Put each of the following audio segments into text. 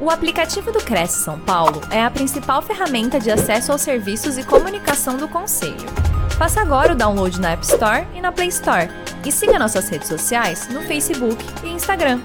O aplicativo do Cresce São Paulo é a principal ferramenta de acesso aos serviços e comunicação do Conselho. Faça agora o download na App Store e na Play Store. E siga nossas redes sociais no Facebook e Instagram.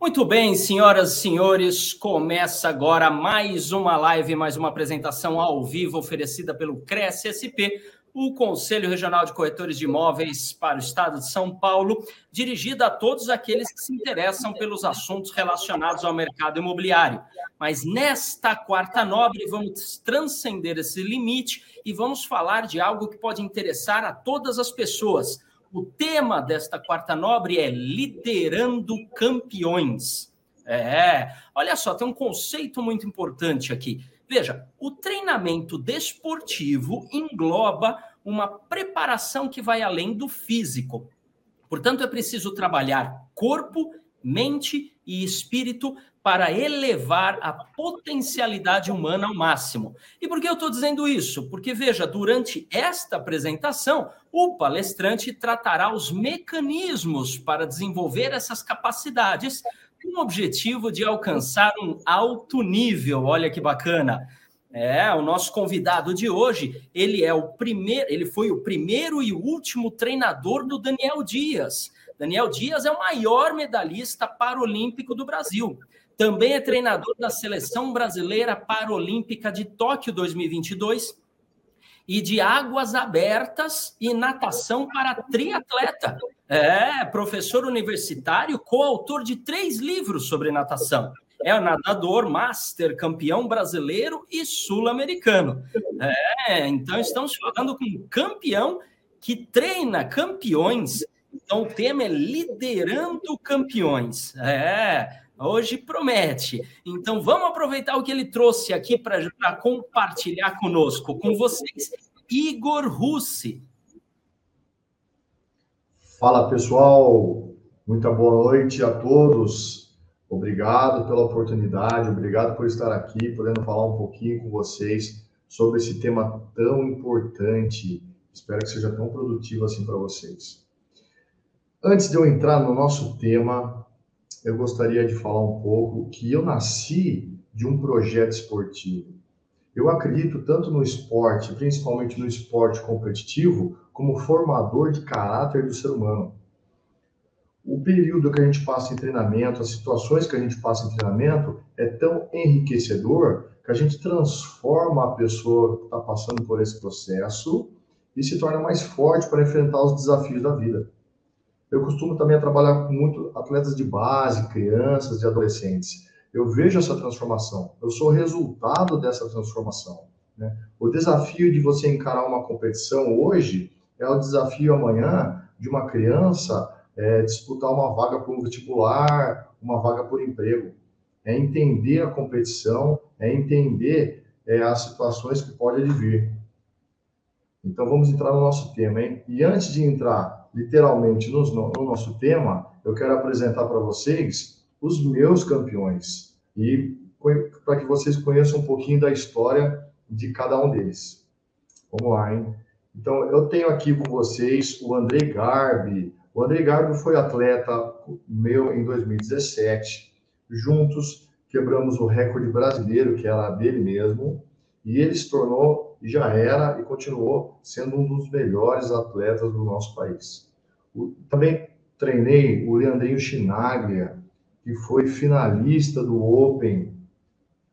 Muito bem, senhoras e senhores, começa agora mais uma live, mais uma apresentação ao vivo oferecida pelo Cresce SP o Conselho Regional de Corretores de Imóveis para o Estado de São Paulo, dirigida a todos aqueles que se interessam pelos assuntos relacionados ao mercado imobiliário. Mas nesta quarta nobre, vamos transcender esse limite e vamos falar de algo que pode interessar a todas as pessoas. O tema desta quarta nobre é liderando campeões. É, olha só, tem um conceito muito importante aqui. Veja, o treinamento desportivo engloba uma preparação que vai além do físico. Portanto, é preciso trabalhar corpo, mente e espírito para elevar a potencialidade humana ao máximo. E por que eu estou dizendo isso? Porque, veja, durante esta apresentação, o palestrante tratará os mecanismos para desenvolver essas capacidades com o objetivo de alcançar um alto nível. Olha que bacana. É, o nosso convidado de hoje, ele é o primeiro, ele foi o primeiro e último treinador do Daniel Dias. Daniel Dias é o maior medalhista paralímpico do Brasil. Também é treinador da seleção brasileira paralímpica de Tóquio 2022 e de águas abertas e natação para triatleta. É, professor universitário, coautor de três livros sobre natação. É nadador, master, campeão brasileiro e sul-americano. É, então estamos falando com um campeão que treina campeões. Então o tema é liderando campeões. É, hoje promete. Então vamos aproveitar o que ele trouxe aqui para compartilhar conosco, com vocês. Igor Russi, Fala pessoal, muita boa noite a todos. Obrigado pela oportunidade, obrigado por estar aqui, podendo falar um pouquinho com vocês sobre esse tema tão importante. Espero que seja tão produtivo assim para vocês. Antes de eu entrar no nosso tema, eu gostaria de falar um pouco que eu nasci de um projeto esportivo. Eu acredito tanto no esporte, principalmente no esporte competitivo, como formador de caráter do ser humano. O período que a gente passa em treinamento, as situações que a gente passa em treinamento, é tão enriquecedor que a gente transforma a pessoa que está passando por esse processo e se torna mais forte para enfrentar os desafios da vida. Eu costumo também trabalhar com muito atletas de base, crianças e adolescentes. Eu vejo essa transformação, eu sou resultado dessa transformação. Né? O desafio de você encarar uma competição hoje é o desafio amanhã de uma criança é, disputar uma vaga por um vestibular, uma vaga por emprego. É entender a competição, é entender é, as situações que podem advir. Então vamos entrar no nosso tema, hein? E antes de entrar literalmente no, no nosso tema, eu quero apresentar para vocês os meus campeões e para que vocês conheçam um pouquinho da história de cada um deles. Vamos lá, hein? Então, eu tenho aqui com vocês o Andrei Garbi. O Andrei Garbi foi atleta meu em 2017. Juntos quebramos o recorde brasileiro, que era dele mesmo, e ele se tornou, já era, e continuou sendo um dos melhores atletas do nosso país. O, também treinei o Leandrinho Chinaglia, que foi finalista do Open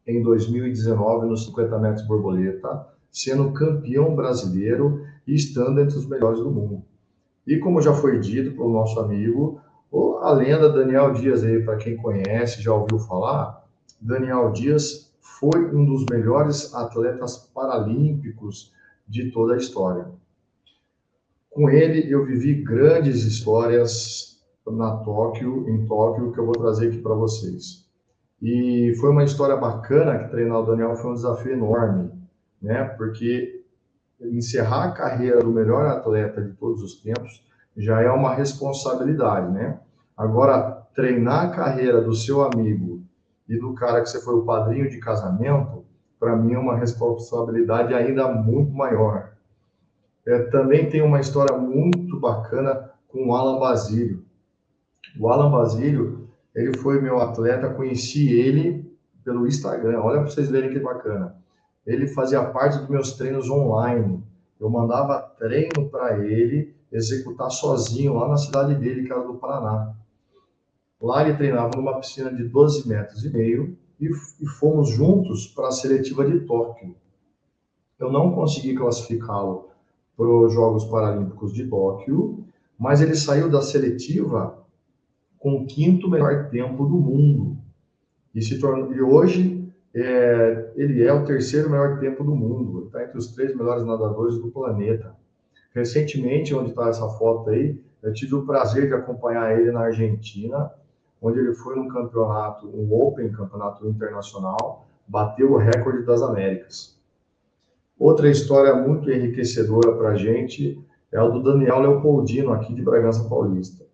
em 2019 nos 50 metros borboleta, sendo campeão brasileiro e estando entre os melhores do mundo. E como já foi dito pelo nosso amigo, a lenda Daniel Dias aí, para quem conhece, já ouviu falar, Daniel Dias foi um dos melhores atletas paralímpicos de toda a história. Com ele eu vivi grandes histórias na Tóquio, em Tóquio, que eu vou trazer aqui para vocês. E foi uma história bacana que treinar o Daniel foi um desafio enorme, né? Porque encerrar a carreira do melhor atleta de todos os tempos já é uma responsabilidade, né? Agora, treinar a carreira do seu amigo e do cara que você foi o padrinho de casamento, para mim é uma responsabilidade ainda muito maior. É, também tem uma história muito bacana com o Alan Basílio. O Alan Basílio, ele foi meu atleta, conheci ele pelo Instagram. Olha para vocês verem que bacana. Ele fazia parte dos meus treinos online. Eu mandava treino para ele executar sozinho lá na cidade dele, que era do Paraná. Lá ele treinava numa piscina de 12 metros e meio e, e fomos juntos para a seletiva de Tóquio. Eu não consegui classificá-lo para os Jogos Paralímpicos de Tóquio, mas ele saiu da seletiva com o quinto melhor tempo do mundo. E, se tornou, e hoje é, ele é o terceiro melhor tempo do mundo, está entre os três melhores nadadores do planeta. Recentemente, onde está essa foto aí, eu tive o prazer de acompanhar ele na Argentina, onde ele foi num campeonato, um Open, campeonato internacional, bateu o recorde das Américas. Outra história muito enriquecedora para a gente é o do Daniel Leopoldino, aqui de Bragança Paulista.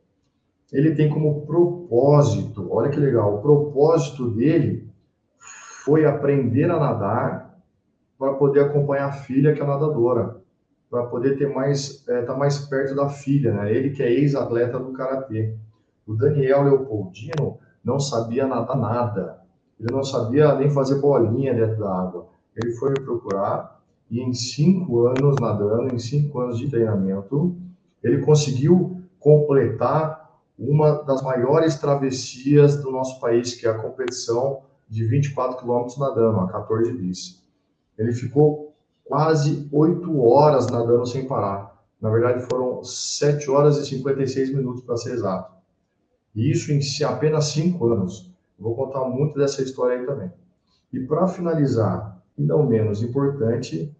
Ele tem como propósito, olha que legal, o propósito dele foi aprender a nadar para poder acompanhar a filha que é nadadora para poder ter mais estar é, tá mais perto da filha, né? Ele que é ex-atleta do karatê. O Daniel Leopoldino não sabia nadar nada. Ele não sabia nem fazer bolinha dentro da água. Ele foi me procurar e em cinco anos nadando, em cinco anos de treinamento, ele conseguiu completar uma das maiores travessias do nosso país, que é a competição de 24 quilômetros nadando, a 14 bis. Ele ficou quase oito horas nadando sem parar. Na verdade, foram sete horas e 56 minutos, para ser exato. E isso em apenas cinco anos. Vou contar muito dessa história aí também. E para finalizar, e não menos importante,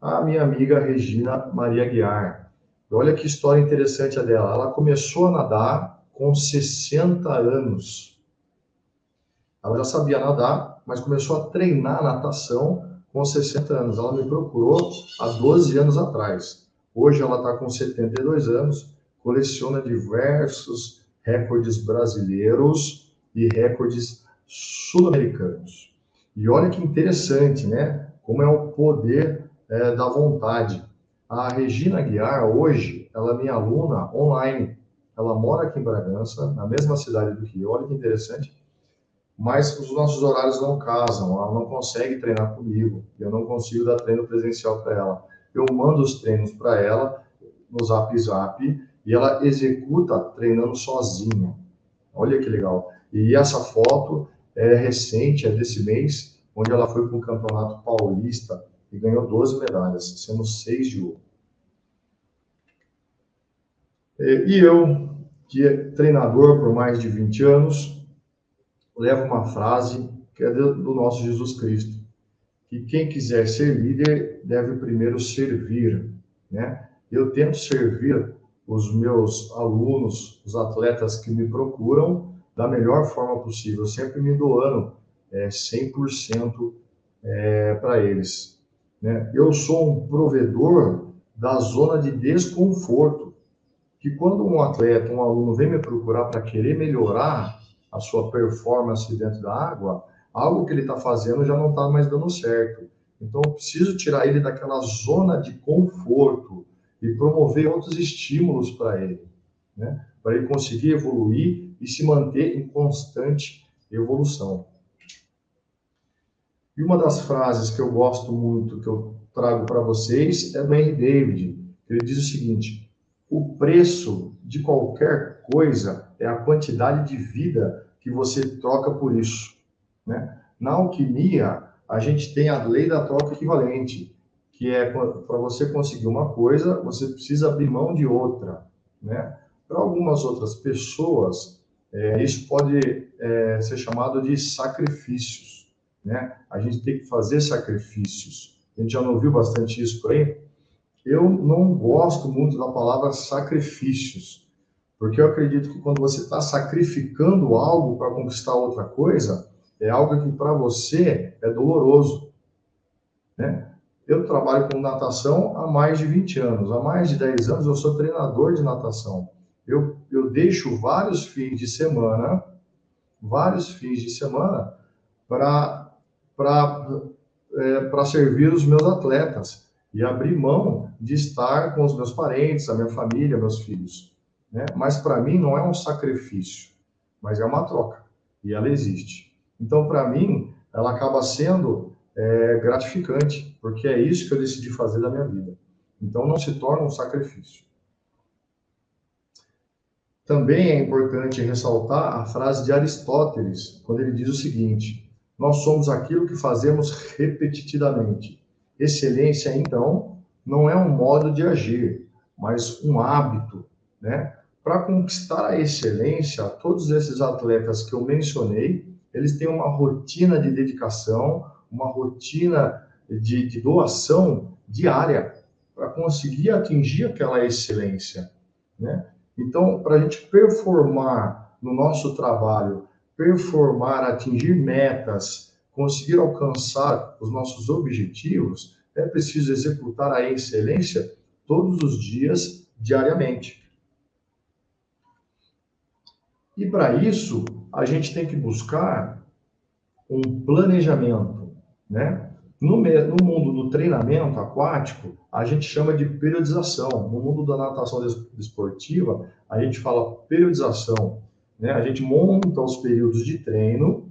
a minha amiga Regina Maria Guiar. Olha que história interessante a dela. Ela começou a nadar com 60 anos. Ela já sabia nadar, mas começou a treinar natação com 60 anos. Ela me procurou há 12 anos atrás. Hoje ela está com 72 anos, coleciona diversos recordes brasileiros e recordes sul-americanos. E olha que interessante, né? Como é o poder é, da vontade. A Regina Guiar, hoje, ela é minha aluna online. Ela mora aqui em Bragança, na mesma cidade do eu. Olha que interessante mas os nossos horários não casam, ela não consegue treinar comigo, eu não consigo dar treino presencial para ela. Eu mando os treinos para ela no Zap Zap e ela executa treinando sozinha. Olha que legal. E essa foto é recente, é desse mês, onde ela foi para o Campeonato Paulista e ganhou 12 medalhas, sendo 6 de ouro. E eu, que é treinador por mais de 20 anos, leva uma frase que é do, nosso Jesus Cristo, que quem quiser ser líder deve primeiro servir, né? Eu tento servir os meus alunos, os atletas que me procuram da melhor forma possível, sempre me doando é, 100% é, para eles. Né? Eu sou um provedor da zona de desconforto, que quando um atleta, um aluno vem me procurar para querer melhorar a sua performance dentro da água, algo que ele está fazendo já não está mais dando certo. Então, eu preciso tirar ele daquela zona de conforto e promover outros estímulos para ele, né? Para ele conseguir evoluir e se manter em constante evolução. E uma das frases que eu gosto muito, que eu trago para vocês, é do Henry David. Ele diz o seguinte: o preço de qualquer coisa é a quantidade de vida que você troca por isso. Né? Na alquimia, a gente tem a lei da troca equivalente, que é para você conseguir uma coisa, você precisa abrir mão de outra. Né? Para algumas outras pessoas, é, isso pode é, ser chamado de sacrifícios. Né? A gente tem que fazer sacrifícios. A gente já não ouviu bastante isso por aí? Eu não gosto muito da palavra sacrifícios, porque eu acredito que quando você está sacrificando algo para conquistar outra coisa, é algo que para você é doloroso. Né? Eu trabalho com natação há mais de 20 anos. Há mais de 10 anos eu sou treinador de natação. Eu, eu deixo vários fins de semana, vários fins de semana, para é, servir os meus atletas e abrir mão de estar com os meus parentes, a minha família, meus filhos. Né? Mas para mim não é um sacrifício, mas é uma troca e ela existe. Então, para mim, ela acaba sendo é, gratificante, porque é isso que eu decidi fazer da minha vida. Então, não se torna um sacrifício. Também é importante ressaltar a frase de Aristóteles, quando ele diz o seguinte: Nós somos aquilo que fazemos repetidamente. Excelência, então, não é um modo de agir, mas um hábito, né? Para conquistar a excelência, todos esses atletas que eu mencionei, eles têm uma rotina de dedicação, uma rotina de, de doação diária para conseguir atingir aquela excelência, né? Então, para a gente performar no nosso trabalho, performar, atingir metas, conseguir alcançar os nossos objetivos, é preciso executar a excelência todos os dias, diariamente. E para isso, a gente tem que buscar um planejamento, né? No, no, mundo do treinamento aquático, a gente chama de periodização. No mundo da natação desportiva, a gente fala periodização. Né? A gente monta os períodos de treino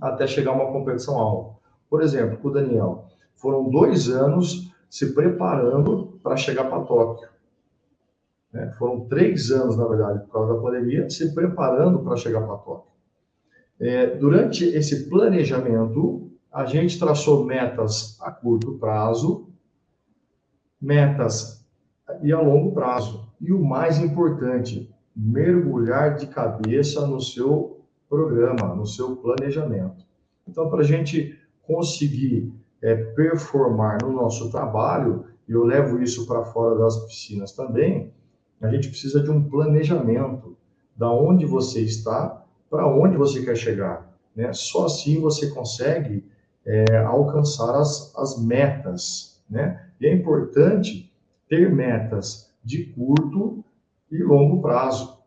até chegar a uma competição alta. Por exemplo, com o Daniel, foram dois anos se preparando para chegar para Tóquio. Né? Foram três anos, na verdade, por causa da pandemia, se preparando para chegar para Tóquio. É, durante esse planejamento, a gente traçou metas a curto prazo, metas e a longo prazo. E o mais importante, mergulhar de cabeça no seu programa, no seu planejamento. Então, para a gente conseguir é, performar no nosso trabalho, e eu levo isso para fora das piscinas também, a gente precisa de um planejamento da onde você está, para onde você quer chegar. Né? Só assim você consegue é, alcançar as, as metas, né? E é importante ter metas de curto e longo prazo.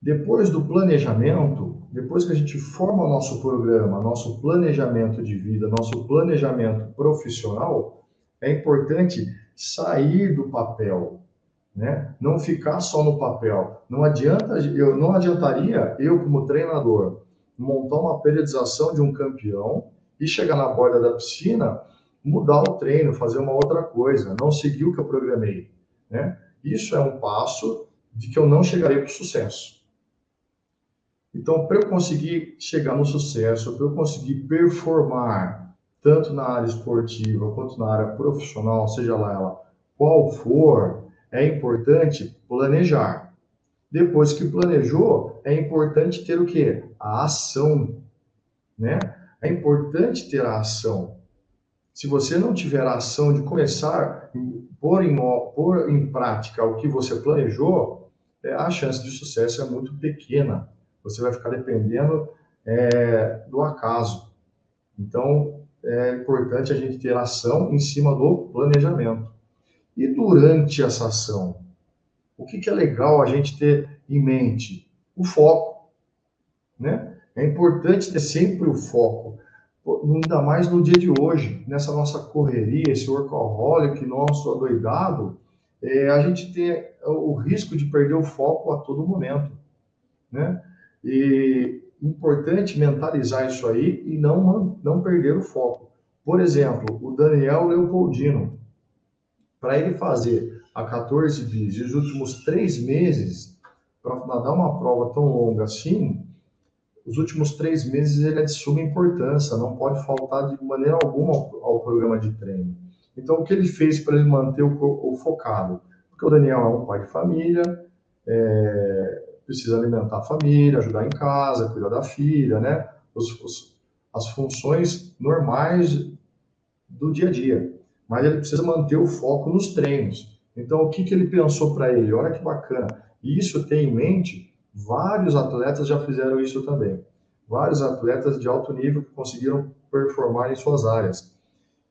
Depois do planejamento, depois que a gente forma nosso programa, nosso planejamento de vida, nosso planejamento profissional, é importante sair do papel, né? Não ficar só no papel. Não adianta, eu não adiantaria eu como treinador montar uma periodização de um campeão e chegar na borda da piscina, mudar o treino, fazer uma outra coisa, não seguir o que eu programei, né? Isso é um passo de que eu não chegarei para o sucesso. Então, para eu conseguir chegar no sucesso, para eu conseguir performar, tanto na área esportiva quanto na área profissional, seja lá ela qual for, é importante planejar. Depois que planejou, é importante ter o quê? A ação, né? É importante ter a ação. Se você não tiver a ação de começar a pôr em, pôr em prática o que você planejou, é, a chance de sucesso é muito pequena. Você vai ficar dependendo é, do acaso. Então, é importante a gente ter ação em cima do planejamento. E durante essa ação, o que, que é legal a gente ter em mente? O foco. Né? É importante ter sempre o foco, ainda mais no dia de hoje, nessa nossa correria, esse workaholic nosso adoidado, é, a gente tem o risco de perder o foco a todo momento. Né? E importante mentalizar isso aí e não, não perder o foco. Por exemplo, o Daniel Leopoldino, para ele fazer a 14 bis os últimos três meses, para nadar uma prova tão longa assim, os últimos três meses ele é de suma importância, não pode faltar de maneira alguma ao, ao programa de treino. Então, o que ele fez para ele manter o, o, focado? Porque o Daniel é um pai de família, é, precisa alimentar a família, ajudar em casa, cuidar da filha, né? Os, os, as funções normais do dia a dia. Mas ele precisa manter o foco nos treinos. Então, o que, que ele pensou para ele? Olha que bacana. E isso tem em mente, vários atletas já fizeram isso também. Vários atletas de alto nível que conseguiram performar em suas áreas.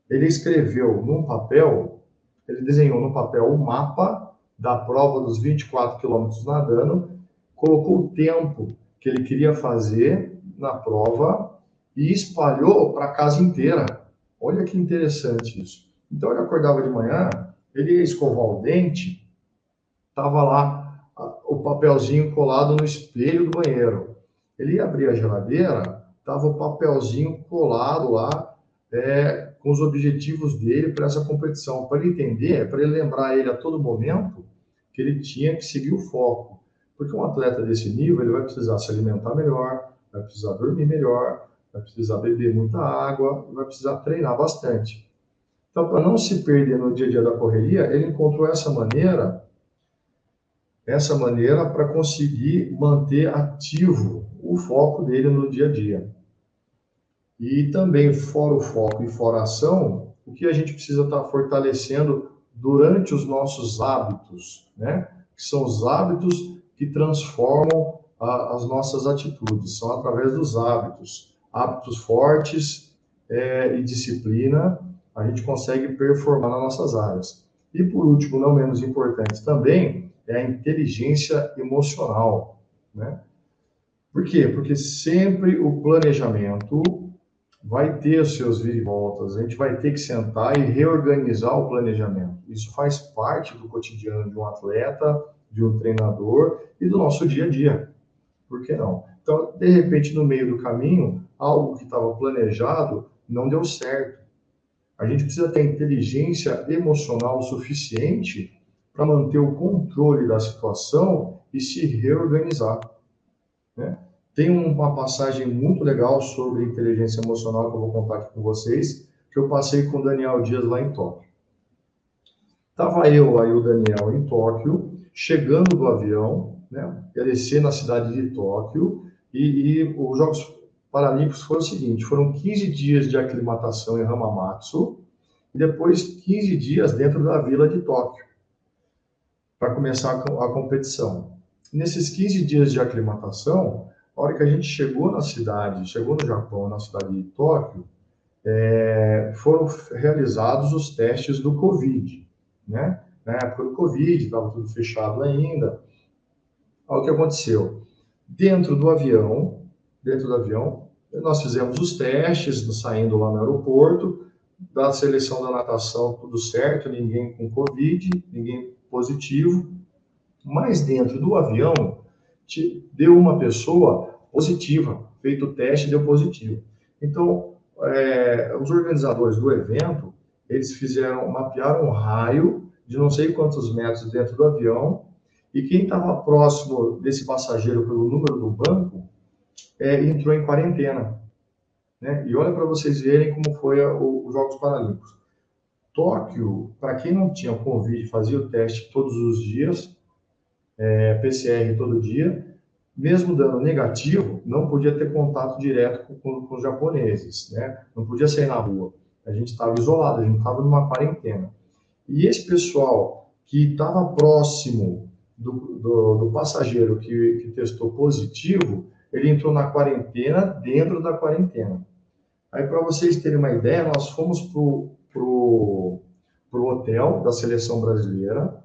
Ele escreveu num papel, ele desenhou no papel o mapa da prova dos 24 quilômetros nadando, colocou o tempo que ele queria fazer na prova e espalhou para a casa inteira. Olha que interessante isso. Então ele acordava de manhã, ele ia escovar o dente, Tava lá o papelzinho colado no espelho do banheiro. Ele ia abrir a geladeira, tava o papelzinho colado lá é, com os objetivos dele para essa competição, para ele entender, para ele lembrar ele a todo momento que ele tinha que seguir o foco. Porque um atleta desse nível, ele vai precisar se alimentar melhor, vai precisar dormir melhor, vai precisar beber muita água, vai precisar treinar bastante. Então, para não se perder no dia a dia da correria, ele encontrou essa maneira, essa maneira para conseguir manter ativo o foco dele no dia a dia. E também, fora o foco e fora a ação, o que a gente precisa estar tá fortalecendo durante os nossos hábitos, né? Que são os hábitos que transformam a, as nossas atitudes, são através dos hábitos. Hábitos fortes é, e disciplina, a gente consegue performar nas nossas áreas. E por último, não menos importante também, é a inteligência emocional, né? Por quê? Porque sempre o planejamento vai ter os seus voltas, a gente vai ter que sentar e reorganizar o planejamento. Isso faz parte do cotidiano de um atleta, de um treinador e do nosso dia a dia. Por que não? Então, de repente, no meio do caminho, algo que estava planejado não deu certo. A gente precisa ter inteligência emocional suficiente para manter o controle da situação e se reorganizar. Né? Tem uma passagem muito legal sobre inteligência emocional que eu vou contar aqui com vocês, que eu passei com o Daniel Dias lá em Tóquio. Tava eu aí o Daniel em Tóquio, chegando do avião, né? Ia descer na cidade de Tóquio e, e os Jogos Paralímpicos foram o seguinte: foram 15 dias de aclimatação em Hamamatsu e depois 15 dias dentro da vila de Tóquio para começar a, a competição. Nesses 15 dias de aclimatação, a hora que a gente chegou na cidade, chegou no Japão, na cidade de Tóquio, é, foram realizados os testes do Covid, né? Na época do Covid, estava tudo fechado ainda. Olha o que aconteceu. Dentro do avião, dentro do avião, nós fizemos os testes, saindo lá no aeroporto, da seleção da natação, tudo certo, ninguém com Covid, ninguém positivo. Mas dentro do avião, deu uma pessoa positiva, feito o teste deu positivo. Então, é, os organizadores do evento, eles fizeram, mapearam um raio de não sei quantos metros dentro do avião, e quem estava próximo desse passageiro pelo número do banco, é, entrou em quarentena. Né? E olha para vocês verem como foi a, o, os Jogos Paralímpicos. Tóquio, para quem não tinha Covid, fazia o teste todos os dias, é, PCR todo dia, mesmo dando negativo, não podia ter contato direto com, com, com os japoneses, né? Não podia sair na rua. A gente estava isolado, a gente estava numa quarentena. E esse pessoal que estava próximo do, do, do passageiro que, que, testou positivo, ele entrou na quarentena dentro da quarentena. Aí, para vocês terem uma ideia, nós fomos para o hotel da seleção brasileira,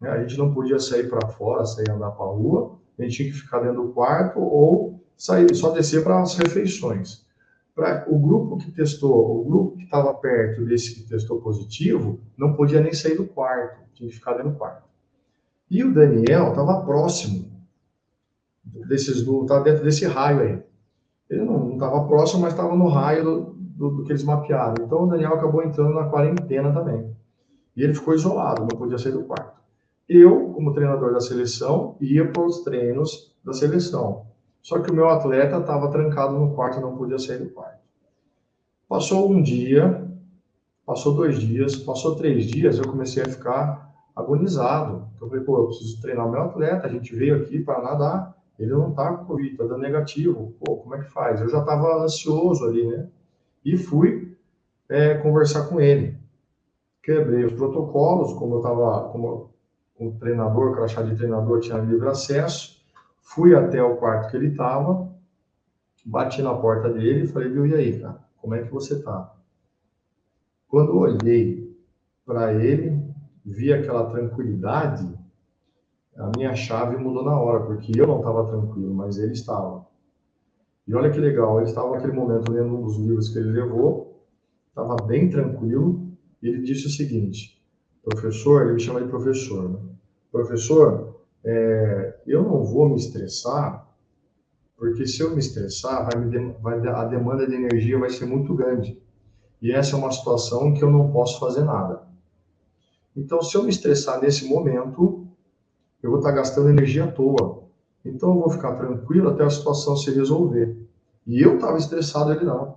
né? A gente não podia sair para fora, sair andar para rua, a gente tinha que ficar dentro do quarto ou sair, só descer para as refeições. Pra, o grupo que testou, o grupo que estava perto desse que testou positivo, não podia nem sair do quarto, tinha que ficar dentro do quarto. E o Daniel estava próximo desses, estava dentro desse raio aí. Ele não estava próximo, mas estava no raio do, do, do, que eles mapearam. Então o Daniel acabou entrando na quarentena também. E ele ficou isolado, não podia sair do quarto. Eu, como treinador da seleção, ia para os treinos da seleção. Só que o meu atleta estava trancado no quarto, não podia sair do quarto. Passou um dia, passou dois dias, passou três dias, eu comecei a ficar agonizado. Eu falei, pô, eu preciso treinar o meu atleta, a gente veio aqui para nadar, ele não está com Covid, está dando negativo. Pô, como é que faz? Eu já estava ansioso ali, né? E fui é, conversar com ele. Quebrei os protocolos, como eu estava, como o treinador, crachá de treinador tinha livre acesso, fui até o quarto que ele estava, bati na porta dele e falei, viu, e aí, cara, como é que você tá? Quando eu olhei para ele, vi aquela tranquilidade, a minha chave mudou na hora, porque eu não estava tranquilo, mas ele estava. E olha que legal, ele estava naquele momento lendo um dos livros que ele levou, estava bem tranquilo, e ele disse o seguinte: professor, ele me chama de professor, né? professor, é, eu não vou me estressar, porque se eu me estressar, vai me, vai, a demanda de energia vai ser muito grande. E essa é uma situação que eu não posso fazer nada. Então, se eu me estressar nesse momento, eu vou estar gastando energia à toa. Então, eu vou ficar tranquilo até a situação se resolver. E eu estava estressado, ele não.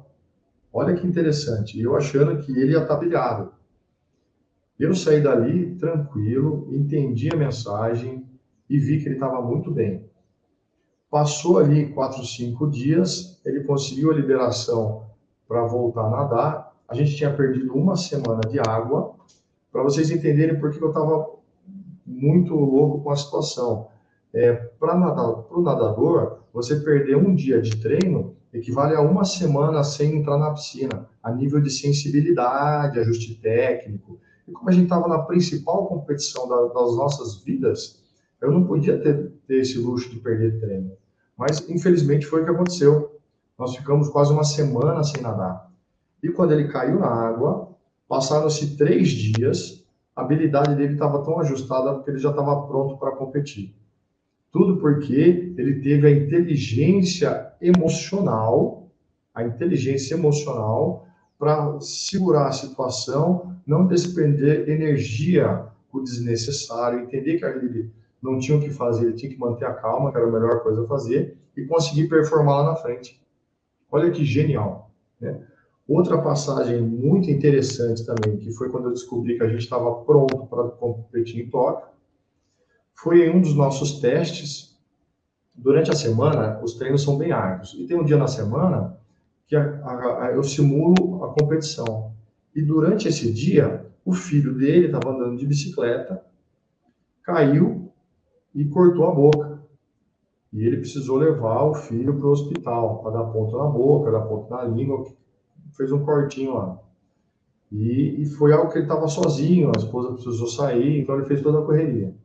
Olha que interessante. Eu achando que ele ia estar pilhado. Eu saí dali tranquilo, entendi a mensagem e vi que ele estava muito bem. Passou ali quatro, cinco dias, ele conseguiu a liberação para voltar a nadar. A gente tinha perdido uma semana de água, para vocês entenderem por que eu estava muito louco com a situação. É, para o nadador, você perder um dia de treino equivale a uma semana sem entrar na piscina, a nível de sensibilidade, ajuste técnico. E como a gente estava na principal competição da, das nossas vidas, eu não podia ter, ter esse luxo de perder treino. Mas, infelizmente, foi o que aconteceu. Nós ficamos quase uma semana sem nadar. E quando ele caiu na água, passaram-se três dias, a habilidade dele estava tão ajustada porque ele já estava pronto para competir. Tudo porque ele teve a inteligência emocional, a inteligência emocional para segurar a situação, não despender energia o desnecessário, entender que ele não tinha o que fazer, ele tinha que manter a calma, que era a melhor coisa a fazer, e conseguir performar lá na frente. Olha que genial. Né? Outra passagem muito interessante também, que foi quando eu descobri que a gente estava pronto para competir em Tóquio, foi em um dos nossos testes. Durante a semana, os treinos são bem árduos. E tem um dia na semana que a, a, a, eu simulo a competição. E durante esse dia, o filho dele estava andando de bicicleta, caiu e cortou a boca. E ele precisou levar o filho para o hospital, para dar ponto na boca, dar ponto na língua, fez um cortinho lá. E, e foi algo que ele estava sozinho, a esposa precisou sair, então ele fez toda a correria.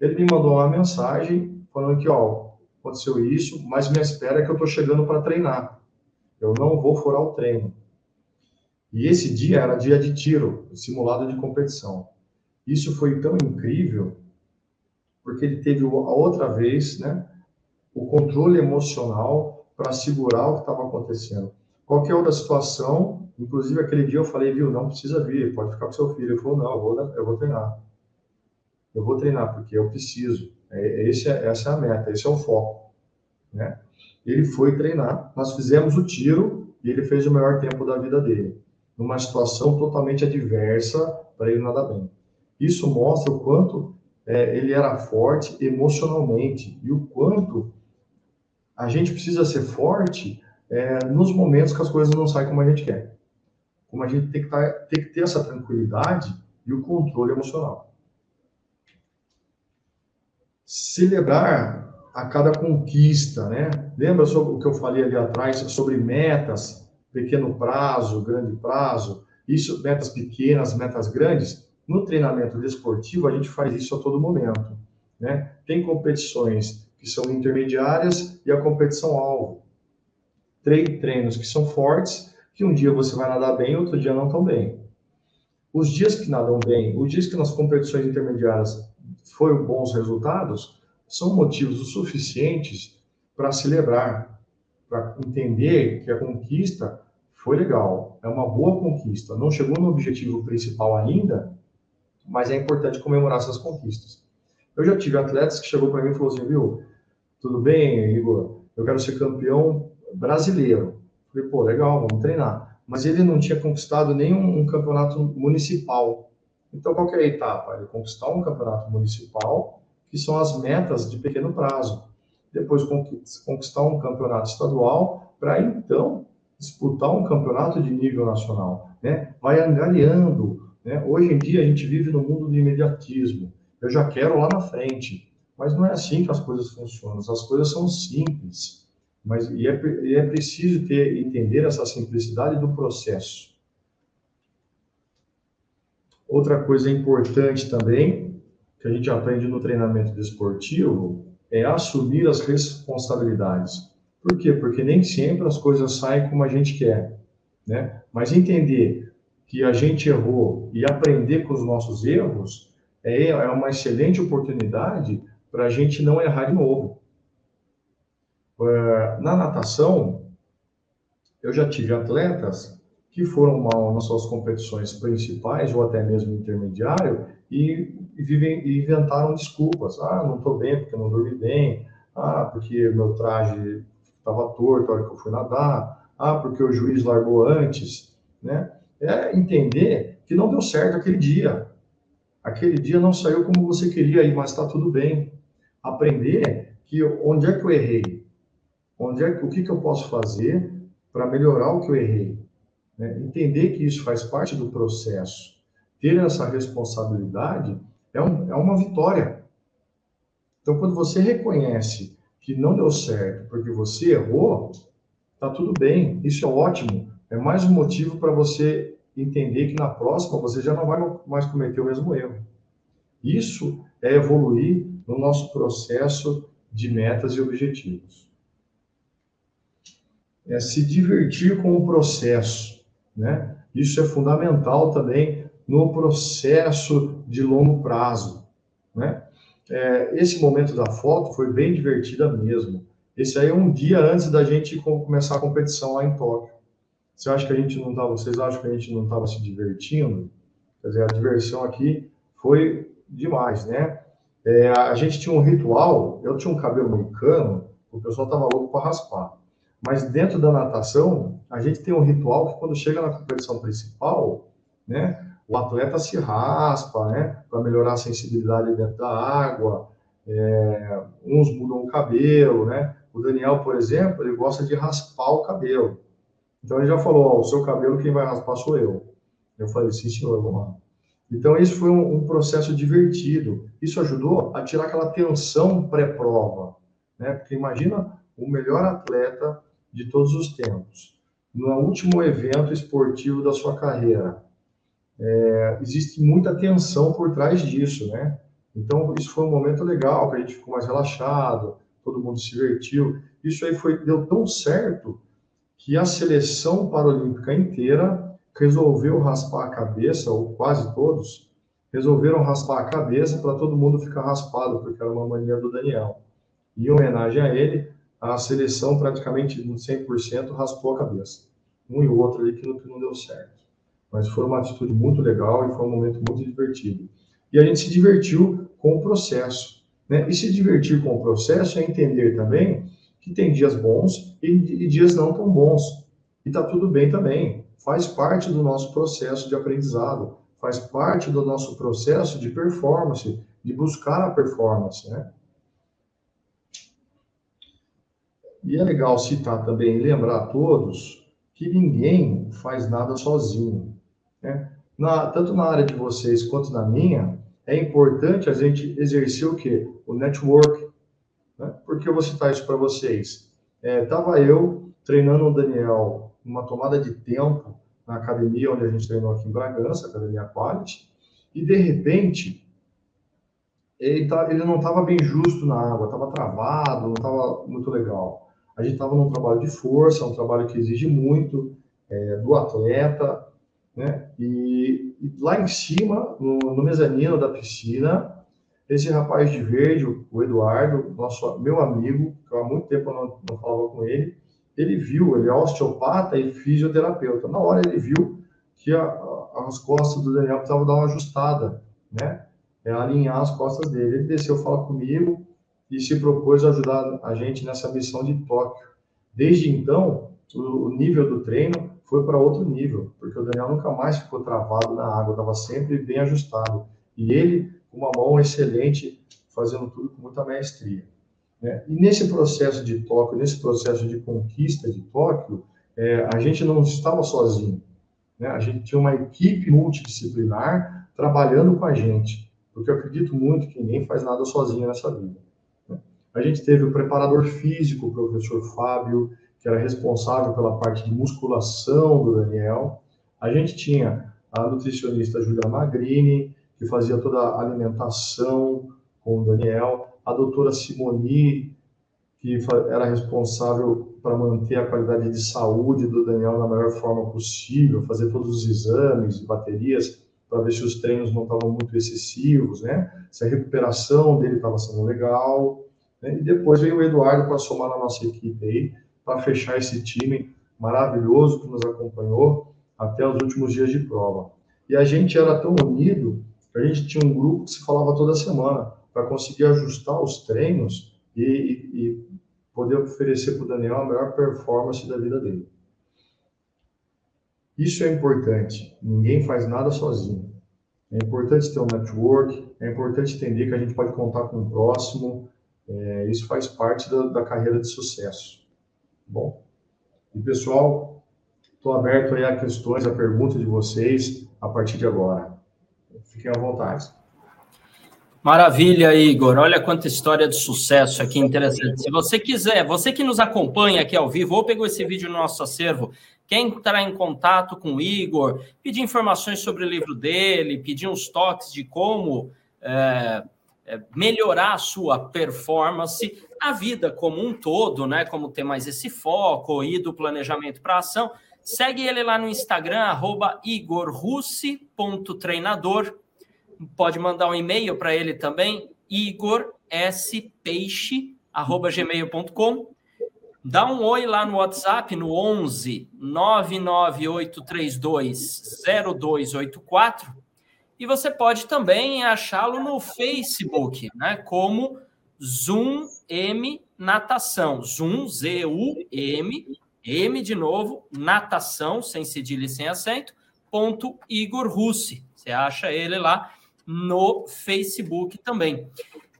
Ele me mandou uma mensagem falando que, ó, aconteceu isso, mas me espera que eu estou chegando para treinar. Eu não vou furar o treino. E esse dia era dia de tiro, simulado de competição. Isso foi tão incrível, porque ele teve a outra vez, né, o controle emocional para segurar o que estava acontecendo. Qualquer outra situação, inclusive aquele dia eu falei, viu, não precisa vir, pode ficar com seu filho. Ele falou, não, eu vou, eu vou treinar eu vou treinar porque eu preciso. É, esse é, essa é a meta, esse é o foco, né? Ele foi treinar, nós fizemos o tiro e ele fez o melhor tempo da vida dele, numa situação totalmente adversa para ele nadar bem. Isso mostra o quanto é, ele era forte emocionalmente e o quanto a gente precisa ser forte é, nos momentos que as coisas não saem como a gente quer. Como a gente tem que, tá, tem que ter essa tranquilidade e o controle emocional celebrar a cada conquista, né? Lembra sobre o que eu falei ali atrás sobre metas, pequeno prazo, grande prazo, isso, metas pequenas, metas grandes? No treinamento desportivo, a gente faz isso a todo momento, né? Tem competições que são intermediárias e a competição alvo. Tem treinos que são fortes, que um dia você vai nadar bem, outro dia não tão bem. Os dias que nadam bem, os dias que nas competições intermediárias foram bons resultados, são motivos suficientes para celebrar, para entender que a conquista foi legal, é uma boa conquista. Não chegou no objetivo principal ainda, mas é importante comemorar essas conquistas. Eu já tive atletas que chegou para mim e falou assim, viu, tudo bem, Igor, eu quero ser campeão brasileiro. Falei, pô, legal, vamos treinar. Mas ele não tinha conquistado nenhum um campeonato municipal. Então, qual é a etapa? Ele conquistar um campeonato municipal, que são as metas de pequeno prazo. Depois, conquistar um campeonato estadual, para então disputar um campeonato de nível nacional. Né? Vai angariando. Né? Hoje em dia, a gente vive no mundo do imediatismo. Eu já quero lá na frente. Mas não é assim que as coisas funcionam. As coisas são simples. Mas, e, é, e é preciso ter, entender essa simplicidade do processo. Outra coisa importante também, que a gente aprende no treinamento desportivo, é assumir as responsabilidades. Por quê? Porque nem sempre as coisas saem como a gente quer, né? Mas entender que a gente errou e aprender com os nossos erros é, é uma excelente oportunidade para a gente não errar de novo. É, na natação, eu já tive atletas que foram mal nas suas competições principais ou até mesmo intermediário e, vivem, inventaram desculpas. Ah, não estou bem porque não dormi bem. Ah, porque meu traje estava torto na hora que eu fui nadar. Ah, porque o juiz largou antes. Né? É entender que não deu certo aquele dia. Aquele dia não saiu como você queria mas está tudo bem. Aprender que onde é que eu errei, onde é o que, que eu posso fazer para melhorar o que eu errei. Né? Entender que isso faz parte do processo, ter essa responsabilidade é, um, é uma vitória. Então, quando você reconhece que não deu certo porque você errou, tá tudo bem, isso é ótimo. É mais um motivo para você entender que na próxima você já não vai mais cometer o mesmo erro. Isso é evoluir no nosso processo de metas e objetivos. É se divertir com o processo, né? Isso é fundamental também no processo de longo prazo, né? É, esse momento da foto foi bem divertida mesmo. Esse aí é um dia antes da gente começar a competição lá em Tóquio. Você acha que a gente não estava, vocês acham que a gente não estava se divertindo? Quer dizer, a diversão aqui foi demais, né? É, a gente tinha um ritual, eu tinha um cabelo moicano, o pessoal estava louco para raspar. Mas dentro da natação, a gente tem um ritual que quando chega na competição principal, né, o atleta se raspa, né, para melhorar a sensibilidade dentro da água. É, uns mudam o cabelo, né? O Daniel, por exemplo, ele gosta de raspar o cabelo. Então ele já falou: o seu cabelo quem vai raspar sou eu. Eu falei: sim, senhor, vamos lá. Então, isso foi um, um, processo divertido. Isso ajudou a tirar aquela tensão pré-prova. Né? Porque imagina o melhor atleta de todos os tempos, no último evento esportivo da sua carreira. É, existe muita tensão por trás disso, né? Então, isso foi um momento legal, que a gente ficou mais relaxado, todo mundo se divertiu. Isso aí foi, deu tão certo que a seleção paralímpica inteira resolveu raspar a cabeça, ou quase todos, resolveram raspar a cabeça para todo mundo ficar raspado, porque era uma mania do Daniel. E em homenagem a ele, a seleção praticamente 100% raspou a cabeça. Um e outro ali que não, que não deu certo. Mas foi uma atitude muito legal e foi um momento muito divertido. E a gente se divertiu com o processo. Né? E se divertir com o processo é entender também que tem dias bons e, e dias não tão bons. E tá tudo bem também faz parte do nosso processo de aprendizado, faz parte do nosso processo de performance, de buscar a performance, né? E é legal citar também e lembrar a todos que ninguém faz nada sozinho. Né? Na, tanto na área de vocês quanto na minha, é importante a gente exercer o quê? O network. Né? Porque eu vou citar isso para vocês. Estava é, eu treinando o Daniel uma tomada de tempo na academia onde a gente treinou aqui em Bragança, Academia Quality, e de repente ele, tá, ele não estava bem justo na água, estava travado, não estava muito legal. A gente estava num trabalho de força, um trabalho que exige muito é, do atleta, né? E, e, lá em cima, no, no mezanino da piscina, esse rapaz de verde, o Eduardo, nosso, meu amigo, que há muito tempo eu não, não falava com ele, ele viu, ele é osteopata e fisioterapeuta. Na hora ele viu que a, a, as costas do Daniel precisavam dar uma ajustada, né? É alinhar as costas dele. Ele desceu falar comigo e se propôs a ajudar a gente nessa missão de Tóquio. Desde então, o, nível do treino foi para outro nível, porque o Daniel nunca mais ficou travado na água, estava sempre bem ajustado. E ele, com uma mão excelente, fazendo tudo com muita maestria. Né? E nesse processo de Tóquio, nesse processo de conquista de Tóquio, é, a gente não estava sozinho. Né? A gente tinha uma equipe multidisciplinar trabalhando com a gente, porque eu acredito muito que ninguém faz nada sozinho nessa vida. A gente teve o preparador físico, o professor Fábio, que era responsável pela parte de musculação do Daniel. A gente tinha a nutricionista Julia Magrini, que fazia toda a alimentação com o Daniel a doutora Simoni, que era responsável para manter a qualidade de saúde do Daniel na melhor forma possível, fazer todos os exames, baterias, para ver se os treinos não estavam muito excessivos, né? Se a recuperação dele estava sendo legal. Né? E depois veio o Eduardo para somar na nossa equipe aí, para fechar esse time maravilhoso que nos acompanhou até os últimos dias de prova. E a gente era tão unido a gente tinha um grupo que se falava toda semana para conseguir ajustar os treinos e, e poder oferecer para o Daniel a melhor performance da vida dele. Isso é importante. Ninguém faz nada sozinho. É importante ter um network, é importante entender que a gente pode contar com o próximo. É, isso faz parte da, da, carreira de sucesso. Bom, e pessoal, estou aberto aí a questões, a perguntas de vocês a partir de agora. Fiquem à vontade. Maravilha, Igor. Olha quanta história de sucesso aqui interessante. Se você quiser, você que nos acompanha aqui ao vivo ou pegou esse vídeo no nosso acervo, quer entrar em contato com o Igor, pedir informações sobre o livro dele, pedir uns toques de como é, melhorar a sua performance, a vida como um todo, né? Como ter mais esse foco e do planejamento para ação, segue ele lá no Instagram, arroba igorrussi.treinador. Pode mandar um e-mail para ele também, igorspeixe.gmail.com Dá um oi lá no WhatsApp no 11 99832 0284 e você pode também achá-lo no Facebook, né, como Zoom M Natação, Zoom Z U M M de novo, natação sem cedilha e sem acento, ponto Igor Russi. Você acha ele lá no Facebook também.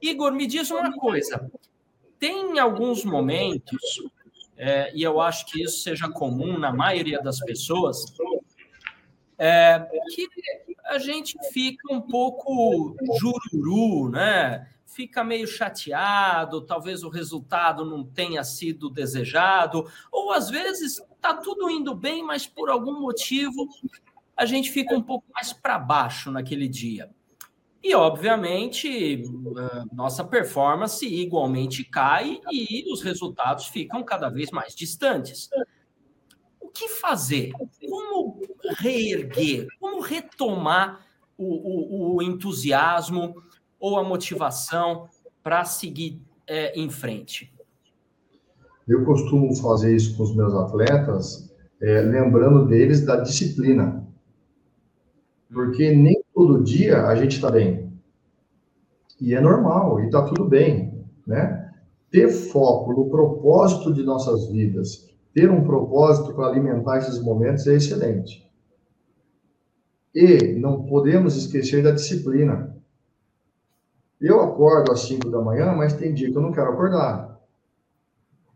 Igor, me diz uma coisa. Tem alguns momentos é, e eu acho que isso seja comum na maioria das pessoas, é, que a gente fica um pouco jururu, né? Fica meio chateado, talvez o resultado não tenha sido desejado, ou às vezes está tudo indo bem, mas por algum motivo a gente fica um pouco mais para baixo naquele dia. E, obviamente, nossa performance igualmente cai e os resultados ficam cada vez mais distantes. O que fazer? Reerguer? Como retomar o, o, o entusiasmo ou a motivação para seguir é, em frente? Eu costumo fazer isso com os meus atletas, é, lembrando deles da disciplina. Porque nem todo dia a gente está bem. E é normal, e está tudo bem, né? Ter foco no propósito de nossas vidas, ter um propósito para alimentar esses momentos é excelente. E não podemos esquecer da disciplina. Eu acordo às 5 da manhã, mas tem dia que eu não quero acordar.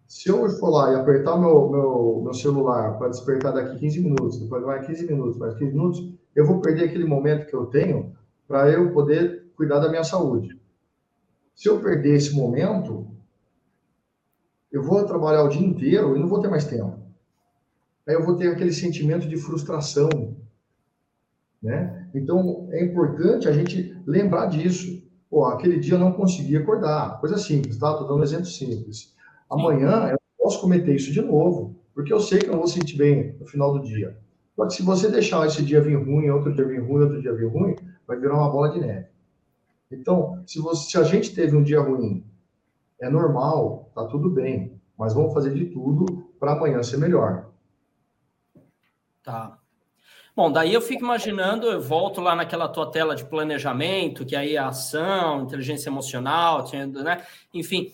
Se eu for lá e apertar meu, meu, meu celular para despertar daqui 15 minutos, depois mais 15 minutos, mais 15 minutos, eu vou perder aquele momento que eu tenho para eu poder cuidar da minha saúde. Se eu perder esse momento, eu vou trabalhar o dia inteiro e não vou ter mais tempo. Aí eu vou ter aquele sentimento de frustração, né? Então é importante a gente lembrar disso. Pô, aquele dia eu não consegui acordar, coisa simples, tá? Estou dando um exemplo simples. Amanhã eu posso cometer isso de novo, porque eu sei que eu não vou sentir bem no final do dia. Só que se você deixar esse dia vir ruim, outro dia vir ruim, outro dia vir ruim, vai virar uma bola de neve. Então, se, você, se a gente teve um dia ruim, é normal, tá tudo bem, mas vamos fazer de tudo para amanhã ser melhor. Tá. Bom, daí eu fico imaginando, eu volto lá naquela tua tela de planejamento, que aí é ação, inteligência emocional, né? enfim.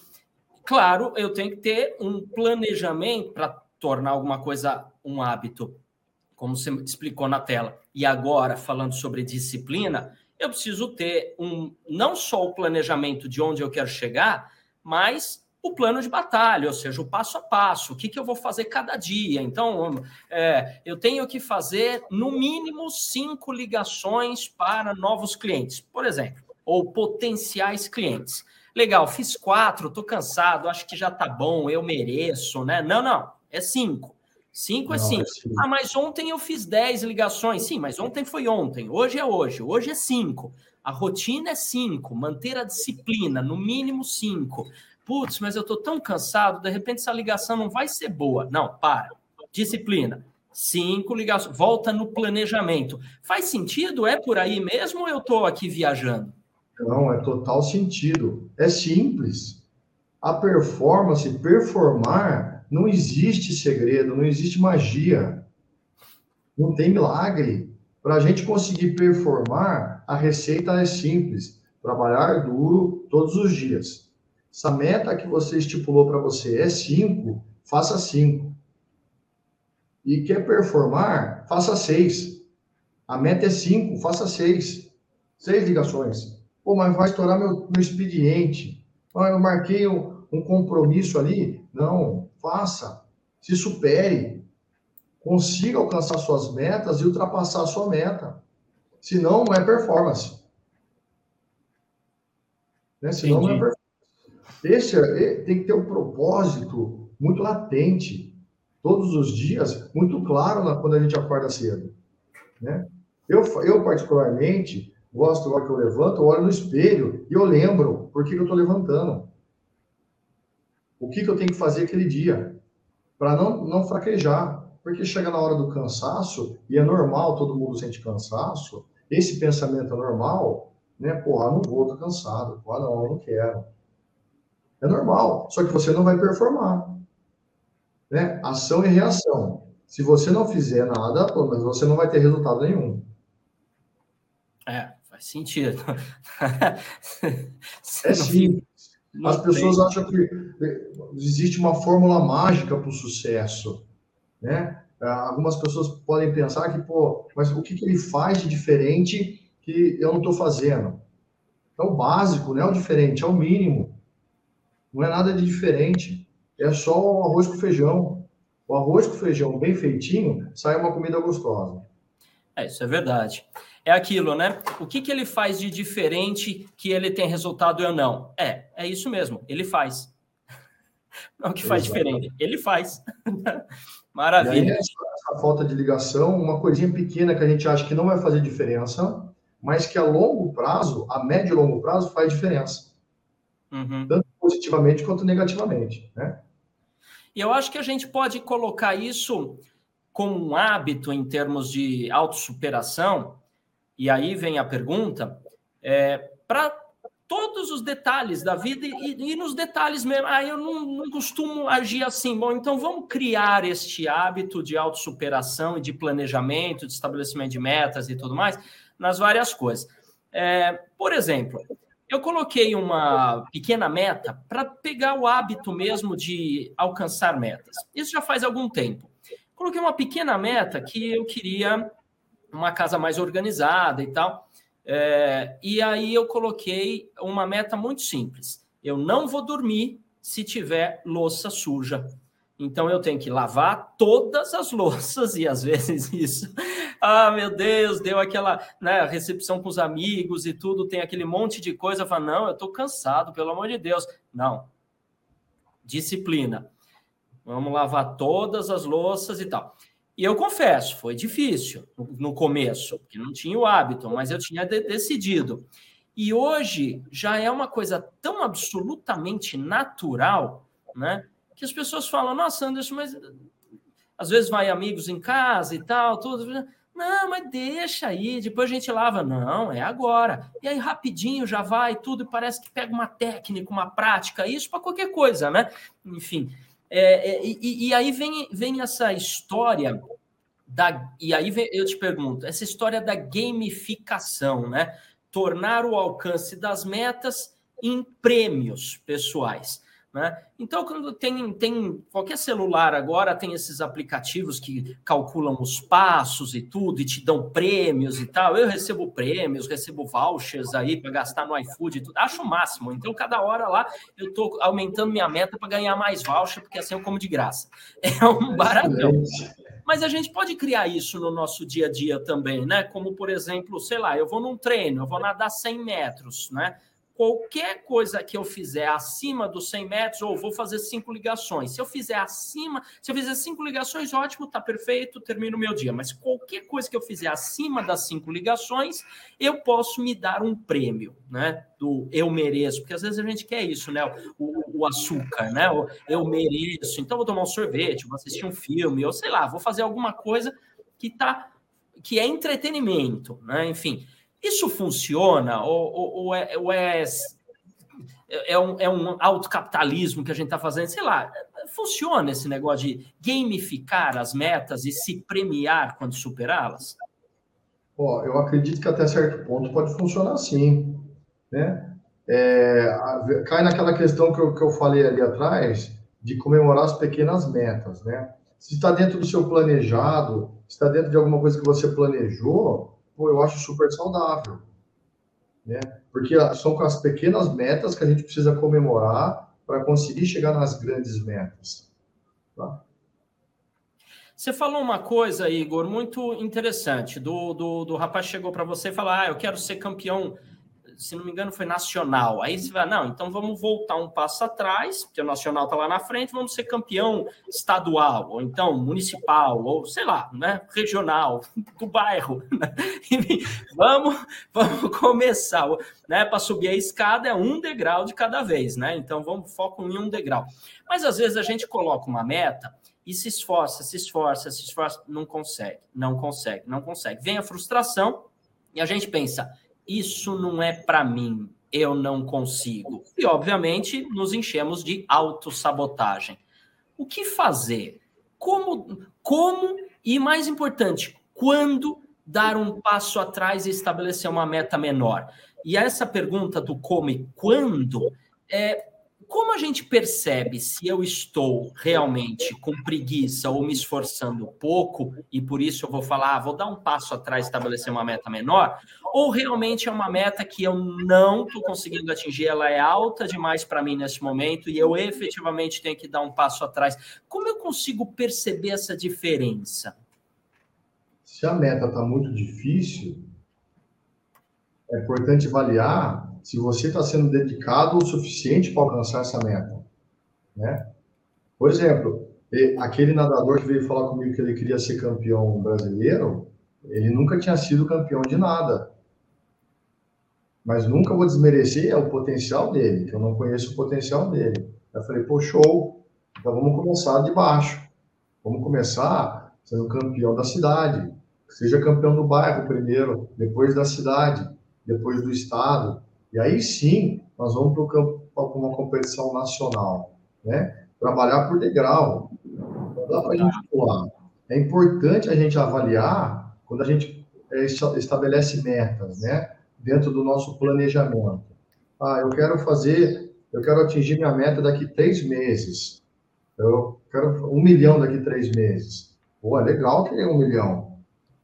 Claro, eu tenho que ter um planejamento para tornar alguma coisa um hábito como você explicou na tela. E agora, falando sobre disciplina, eu preciso ter um não só o planejamento de onde eu quero chegar, mas o plano de batalha, ou seja, o passo a passo, o que, que eu vou fazer cada dia. Então, é, eu tenho que fazer no mínimo cinco ligações para novos clientes, por exemplo, ou potenciais clientes. Legal, fiz quatro, estou cansado, acho que já está bom, eu mereço, né? Não, não, é cinco. Cinco é cinco. Ah, mas ontem eu fiz dez ligações. Sim, mas ontem foi ontem. Hoje é hoje. Hoje é cinco. A rotina é cinco. Manter a disciplina, no mínimo cinco. Putz, mas eu tô tão cansado, de repente essa ligação não vai ser boa. Não, para. Disciplina. Cinco ligações. Volta no planejamento. Faz sentido? É por aí mesmo ou eu estou aqui viajando? Não, é total sentido. É simples. A performance, performar, não existe segredo, não existe magia. Não tem milagre. Para a gente conseguir performar, a receita é simples: trabalhar duro todos os dias. Se a meta que você estipulou para você é 5, faça 5. E quer performar, faça 6. A meta é 5, faça 6. 6 ligações. Pô, mas vai estourar meu, meu expediente. Ah, eu marquei um, um compromisso ali. Não, faça. Se supere. Consiga alcançar suas metas e ultrapassar a sua meta. Senão, não é performance. Né? Senão, Entendi. não é performance. Esse é, tem que ter um propósito muito latente, todos os dias, muito claro quando a gente acorda cedo. Né? Eu, eu, particularmente, gosto, logo que eu levanto, eu olho no espelho e eu lembro por que, eu estou levantando. O que, que eu tenho que fazer aquele dia, para não, não fraquejar. Porque chega na hora do cansaço, e é normal, todo mundo sente cansaço, esse pensamento é normal, né? Porra, não vou, tô cansado. Porra, não, não quero. É normal, só que você não vai performar. Né? Ação e reação. Se você não fizer nada, pelo menos você não vai ter resultado nenhum. É, faz sentido. é simples. As pessoas tem. acham que existe uma fórmula mágica para o sucesso. Né? Algumas pessoas podem pensar que, pô, mas o que, que ele faz de diferente que eu não estou fazendo? É o básico, não é o diferente, é o mínimo. Não é nada de diferente. É só o arroz com feijão. O arroz com feijão bem feitinho sai uma comida gostosa. É, isso é verdade. É aquilo, né? O que, que ele faz de diferente que ele tem resultado ou não? É, é isso mesmo. Ele faz. Não que faz Exato. diferente. Ele faz. Maravilha. Aí, essa falta de ligação, uma coisinha pequena que a gente acha que não vai fazer diferença, mas que a longo prazo, a médio e longo prazo, faz diferença. Uhum. Tanto positivamente quanto negativamente, né? E eu acho que a gente pode colocar isso como um hábito em termos de autossuperação, e aí vem a pergunta, é, para todos os detalhes da vida e, e, nos detalhes mesmo. Ah, eu não, não, costumo agir assim. Bom, então vamos criar este hábito de autossuperação e de planejamento, de estabelecimento de metas e tudo mais, nas várias coisas. É, por exemplo, eu coloquei uma pequena meta para pegar o hábito mesmo de alcançar metas. Isso já faz algum tempo. Coloquei uma pequena meta que eu queria uma casa mais organizada e tal. É, e aí eu coloquei uma meta muito simples. Eu não vou dormir se tiver louça suja. Então eu tenho que lavar todas as louças e às vezes isso, ah, meu Deus, deu aquela né, recepção com os amigos e tudo, tem aquele monte de coisa, fala, não, eu estou cansado, pelo amor de Deus. Não. Disciplina. Vamos lavar todas as louças e tal. E eu confesso, foi difícil no começo, porque não tinha o hábito, mas eu tinha de decidido. E hoje já é uma coisa tão absolutamente natural, né? Que as pessoas falam, nossa, Anderson, mas às vezes vai amigos em casa e tal, tudo. Não, mas deixa aí, depois a gente lava. Não, é agora. E aí rapidinho já vai tudo e parece que pega uma técnica, uma prática, isso para qualquer coisa, né? Enfim. É, é, e, e, aí vem, vem essa história da. E aí vem, eu te pergunto, essa história da gamificação, né? Tornar o alcance das metas em prêmios pessoais. Né? Então, quando tem, tem qualquer celular agora tem esses aplicativos que calculam os passos e tudo, e te dão prêmios e tal. Eu recebo prêmios, recebo vouchers aí para gastar no iFood e tudo. Acho o máximo. Então, cada hora lá eu estou aumentando minha meta para ganhar mais voucher, porque assim eu como de graça. É um baratão. Mas a gente pode criar isso no nosso dia a dia também, né? Como, por exemplo, sei lá, eu vou num treino, eu vou nadar 100 metros, né? Qualquer coisa que eu fizer acima dos 100 metros, ou vou fazer cinco ligações. Se eu fizer acima, se eu fizer cinco ligações, ótimo, tá perfeito, termino o meu dia. Mas qualquer coisa que eu fizer acima das cinco ligações, eu posso me dar um prêmio, né? Do eu mereço, porque às vezes a gente quer isso, né? O, o açúcar, né? O eu mereço. Então, vou tomar um sorvete, vou assistir um filme, ou sei lá, vou fazer alguma coisa que tá que é entretenimento, né? Enfim. Isso funciona ou, ou, ou, é, ou é, é, um, é um autocapitalismo que a gente está fazendo? Sei lá, funciona esse negócio de gamificar as metas e se premiar quando superá-las? Oh, eu acredito que até certo ponto pode funcionar sim, né? É, cai naquela questão que eu, que eu falei ali atrás de comemorar as pequenas metas, né? Se está dentro do seu planejado, se está dentro de alguma coisa que você planejou, pô, eu acho super saudável. Né? Porque são com as pequenas metas que a gente precisa comemorar para conseguir chegar nas grandes metas. Tá? Você falou uma coisa, Igor, muito interessante. Do, do, do rapaz chegou para você e falou: Ah, eu quero ser campeão se não me engano, foi nacional. Aí você vai, não, então vamos voltar um passo atrás, porque o nacional está lá na frente, vamos ser campeão estadual, ou então municipal, ou sei lá, né, regional, do bairro. Né? vamos, vamos começar, né? Para subir a escada é um degrau de cada vez, né? Então vamos foco em um degrau. Mas às vezes a gente coloca uma meta e se esforça, se esforça, se esforça, não consegue, não consegue, não consegue. Vem a frustração e a gente pensa, isso não é para mim, eu não consigo. E, obviamente, nos enchemos de autossabotagem. O que fazer? Como, como e, mais importante, quando dar um passo atrás e estabelecer uma meta menor? E essa pergunta do como e quando é, como a gente percebe se eu estou realmente com preguiça ou me esforçando pouco, e por isso eu vou falar, ah, vou dar um passo atrás, estabelecer uma meta menor, ou realmente é uma meta que eu não estou conseguindo atingir, ela é alta demais para mim nesse momento e eu efetivamente tenho que dar um passo atrás. Como eu consigo perceber essa diferença? Se a meta está muito difícil, é importante avaliar se você está sendo dedicado o suficiente para alcançar essa meta, né? Por exemplo, aquele nadador que veio falar comigo que ele queria ser campeão brasileiro, ele nunca tinha sido campeão de nada. Mas nunca vou desmerecer o potencial dele, que eu não conheço o potencial dele. Eu falei, pô, show. Então vamos começar de baixo. Vamos começar sendo campeão da cidade. Seja campeão do bairro primeiro, depois da cidade, depois do estado, e aí sim, nós vamos para uma competição nacional, né? Trabalhar por degrau. Não dá para a gente pular. É importante a gente avaliar quando a gente é, estabelece metas, né? Dentro do nosso planejamento. Ah, eu quero fazer, eu quero atingir minha meta daqui três meses. Eu quero um milhão daqui três meses. Pô, é legal ter um milhão.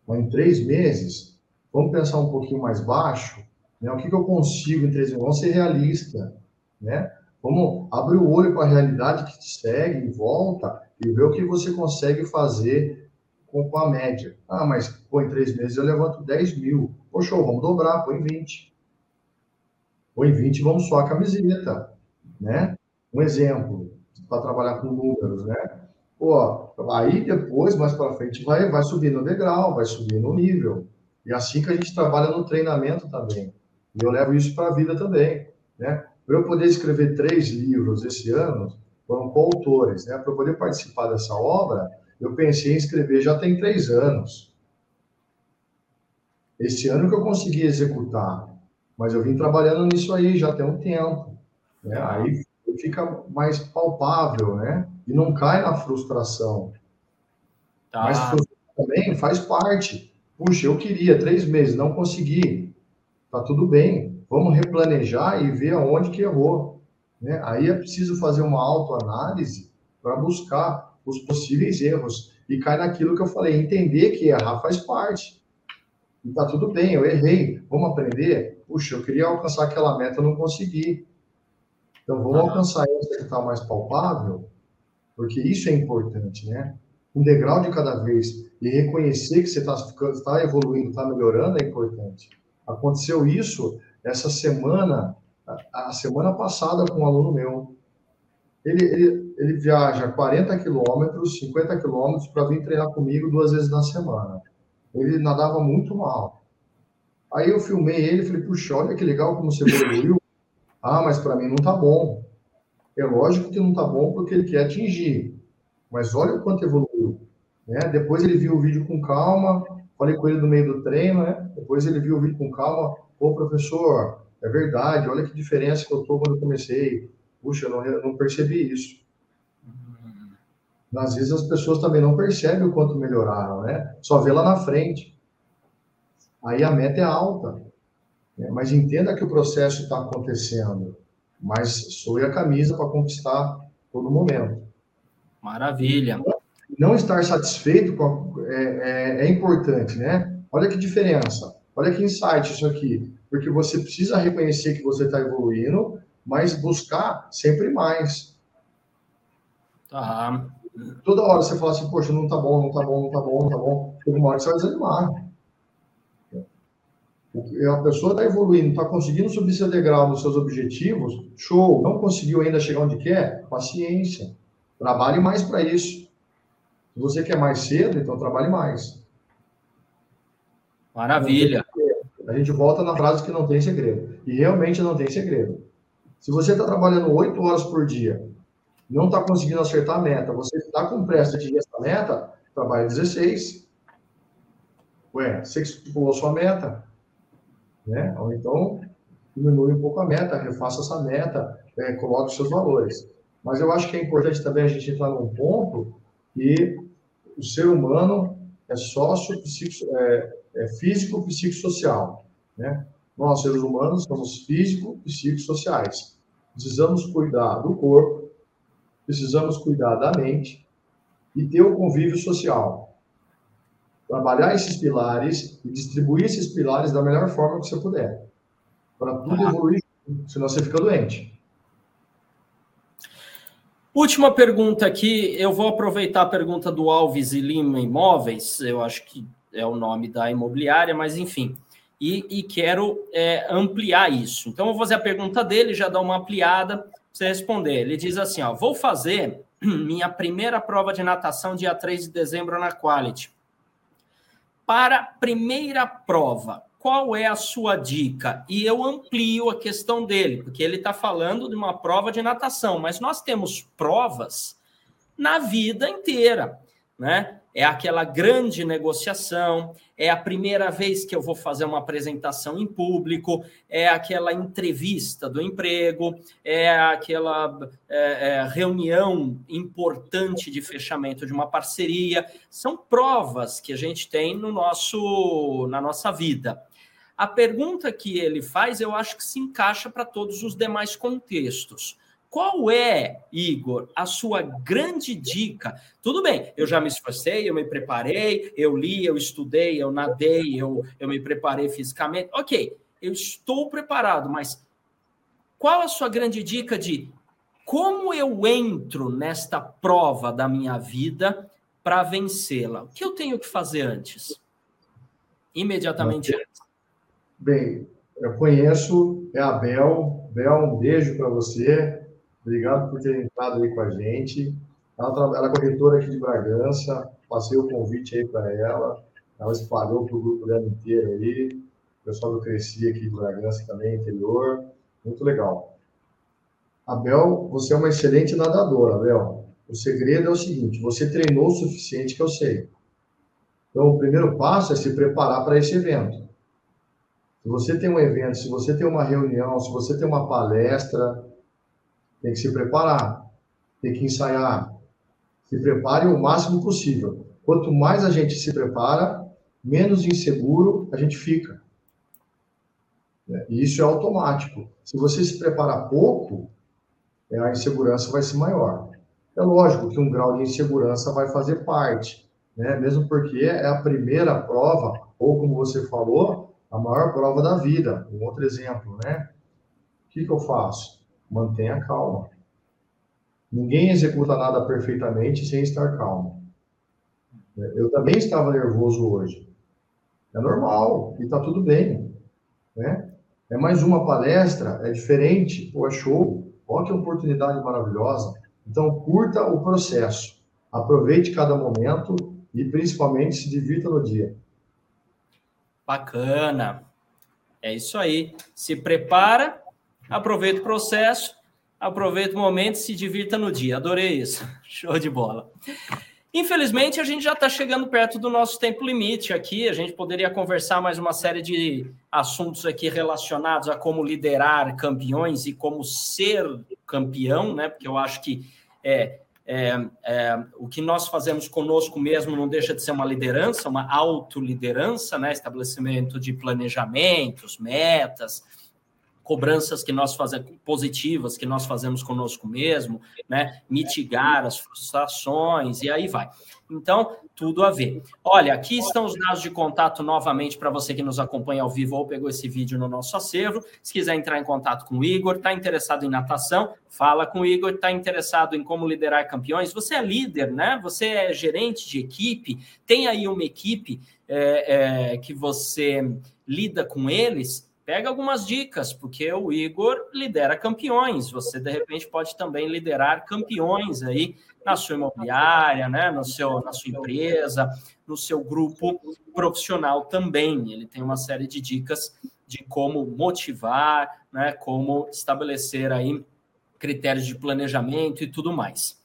Mas em três meses, vamos pensar um pouquinho mais baixo né? O que, que eu consigo em três meses? Vamos ser realista, né? Vamos abrir o olho para a realidade que te segue em volta e ver o que você consegue fazer com, com a média. Ah, mas pô, em três meses eu levanto 10 mil. Poxa, vamos dobrar, põe 20. Põe 20 vamos só a camiseta, né? Um exemplo, para trabalhar com números, né? Pô, aí depois, mais para frente, vai, vai subir no degrau, vai subir no nível. E é assim que a gente trabalha no treinamento também. E eu levo isso para a vida também, né? Para eu poder escrever três livros esse ano, foram coautores, né? Para eu poder participar dessa obra, eu pensei em escrever já tem três anos. Esse ano que eu consegui executar, mas eu vim trabalhando nisso aí já tem um tempo, né? Aí fica mais palpável, né? E não cai na frustração. Tá. Mas também faz parte. Puxa, eu queria três meses, não consegui. Tá tudo bem. Vamos replanejar e ver aonde que errou. Né? Aí é preciso fazer uma autoanálise para buscar os possíveis erros. E cai naquilo que eu falei, entender que errar faz parte. E tá tudo bem, eu errei. Vamos aprender? Puxa, eu queria alcançar aquela meta, não consegui. Então vamos alcançar essa que está mais palpável, porque isso é importante, né? Um degrau de cada vez e reconhecer que você está tá evoluindo, está melhorando é importante. Aconteceu isso essa semana a, semana passada com um aluno meu. Ele, ele, ele viaja 40 quilômetros, 50 quilômetros para vir treinar comigo duas vezes na semana. Ele nadava muito mal. Aí eu filmei ele e falei, puxa, olha que legal como você evoluiu. ah, mas para mim não tá bom. É lógico que não tá bom porque ele quer atingir. Mas olha o quanto evoluiu. Né? Depois ele viu o vídeo com calma, falei com ele no meio do treino, né? Depois ele viu o vídeo com calma, pô, professor, é verdade, olha que diferença que eu tô quando eu comecei. Puxa, eu não, eu não percebi isso. Às vezes as pessoas também não percebem o quanto melhoraram, né? Só vê lá na frente aí a meta é alta. Né? Mas entenda que o processo está acontecendo, mas soe a camisa para conquistar todo momento. Maravilha. Não estar satisfeito com a, é, é, é importante, né? Olha que diferença, olha que insight isso aqui, porque você precisa reconhecer que você está evoluindo, mas buscar sempre mais. Tá. Toda hora você fala assim, poxa, não tá bom, não tá bom, não tá bom, não tá bom. Chega uma hora que você vai desanimar a pessoa está evoluindo, está conseguindo subir seu degrau nos seus objetivos, show. Não conseguiu ainda chegar onde quer? Paciência. Trabalhe mais para isso. Se você quer mais cedo, então trabalhe mais. Maravilha. A gente volta na frase que não tem segredo. E realmente não tem segredo. Se você está trabalhando oito horas por dia, não está conseguindo acertar a meta, você está com pressa de atingir essa meta, trabalhe 16. Ué, você pulou sua meta, né? Ou então diminui um pouco a meta, refaça essa meta, é, coloque os seus valores. Mas eu acho que é importante também a gente entrar num ponto que o ser humano é sócio é, é físico psicossocial, né? Nós, seres humanos, somos físico psicossociais. Precisamos cuidar do corpo, precisamos cuidar da mente e ter o convívio social trabalhar esses pilares e distribuir esses pilares da melhor forma que você puder, para tudo ah. evoluir, senão você fica doente. Última pergunta aqui, eu vou aproveitar a pergunta do Alves e Lima Imóveis, eu acho que é o nome da imobiliária, mas enfim, e, e quero é, ampliar isso. Então, eu vou fazer a pergunta dele, já dá uma ampliada para você responder. Ele diz assim: ó, vou fazer minha primeira prova de natação dia 3 de dezembro na Quality para primeira prova, qual é a sua dica? E eu amplio a questão dele, porque ele está falando de uma prova de natação, mas nós temos provas na vida inteira, né? é aquela grande negociação, é a primeira vez que eu vou fazer uma apresentação em público, é aquela entrevista do emprego, é aquela é, é, reunião importante de fechamento de uma parceria. São provas que a gente tem no nosso, na nossa vida. A pergunta que ele faz, eu acho que se encaixa para todos os demais contextos. Qual é, Igor, a sua grande dica? Tudo bem, eu já me esforcei, eu me preparei, eu li, eu estudei, eu nadei, eu, eu me preparei fisicamente. Ok, eu estou preparado, mas qual a sua grande dica de como eu entro nesta prova da minha vida para vencê-la? O que eu tenho que fazer antes? Imediatamente antes. Bem, eu conheço, é a Bel. Bel, um beijo para você. Obrigado por ter entrado aí com a gente. Ela, ela é corretora aqui de Bragança, passei o convite aí para ela, ela espalhou para o grupo dela inteiro aí, o pessoal do Cresci aqui de Bragança também, interior, muito legal. Abel, você é uma excelente nadadora, Abel. O segredo é o seguinte, você treinou o suficiente que eu sei. Então, o primeiro passo é se preparar para esse evento. Se você tem um evento, se você tem uma reunião, se você tem uma palestra, tem que se preparar, tem que ensaiar. Se prepare o máximo possível. Quanto mais a gente se prepara, menos inseguro a gente fica. É, e isso é automático. Se você se preparar pouco, é, a insegurança vai ser maior. É lógico que um grau de insegurança vai fazer parte, né? mesmo porque é a primeira prova, ou como você falou, a maior prova da vida. Um outro exemplo, né? O que, que eu faço? mantenha calma. Ninguém executa nada perfeitamente sem estar calmo. Eu também estava nervoso hoje. É normal e está tudo bem, né? É mais uma palestra, é diferente, ou é show. Olha que oportunidade maravilhosa. Então, curta o processo, aproveite cada momento e, principalmente, se divirta no dia. Bacana. É isso aí. Se prepara, aproveita o processo, aproveita o momento, se divirta no dia. Adorei isso. Show de bola. Infelizmente, a gente já está chegando perto do nosso tempo limite aqui. A gente poderia conversar mais uma série de assuntos aqui relacionados a como liderar campeões e como ser campeão, né? Porque eu acho que é, é, é, o que nós fazemos conosco mesmo não deixa de ser uma liderança, uma autoliderança, né? Estabelecimento de planejamentos, metas, cobranças que nós fazemos positivas que nós fazemos conosco mesmo, né? Mitigar as frustrações e aí vai. Então, tudo a ver. Olha, aqui estão os dados de contato novamente para você que nos acompanha ao vivo ou pegou esse vídeo no nosso acervo. Se quiser entrar em contato com o Igor, está interessado em natação, fala com o Igor, está interessado em como liderar campeões. Você é líder, né? Você é gerente de equipe, tem aí uma equipe é, é, que você lida com eles pega algumas dicas, porque o Igor lidera campeões. Você, de repente, pode também liderar campeões aí na sua imobiliária, né? no seu, na sua empresa, no seu grupo profissional também. Ele tem uma série de dicas de como motivar, né? como estabelecer aí critérios de planejamento e tudo mais.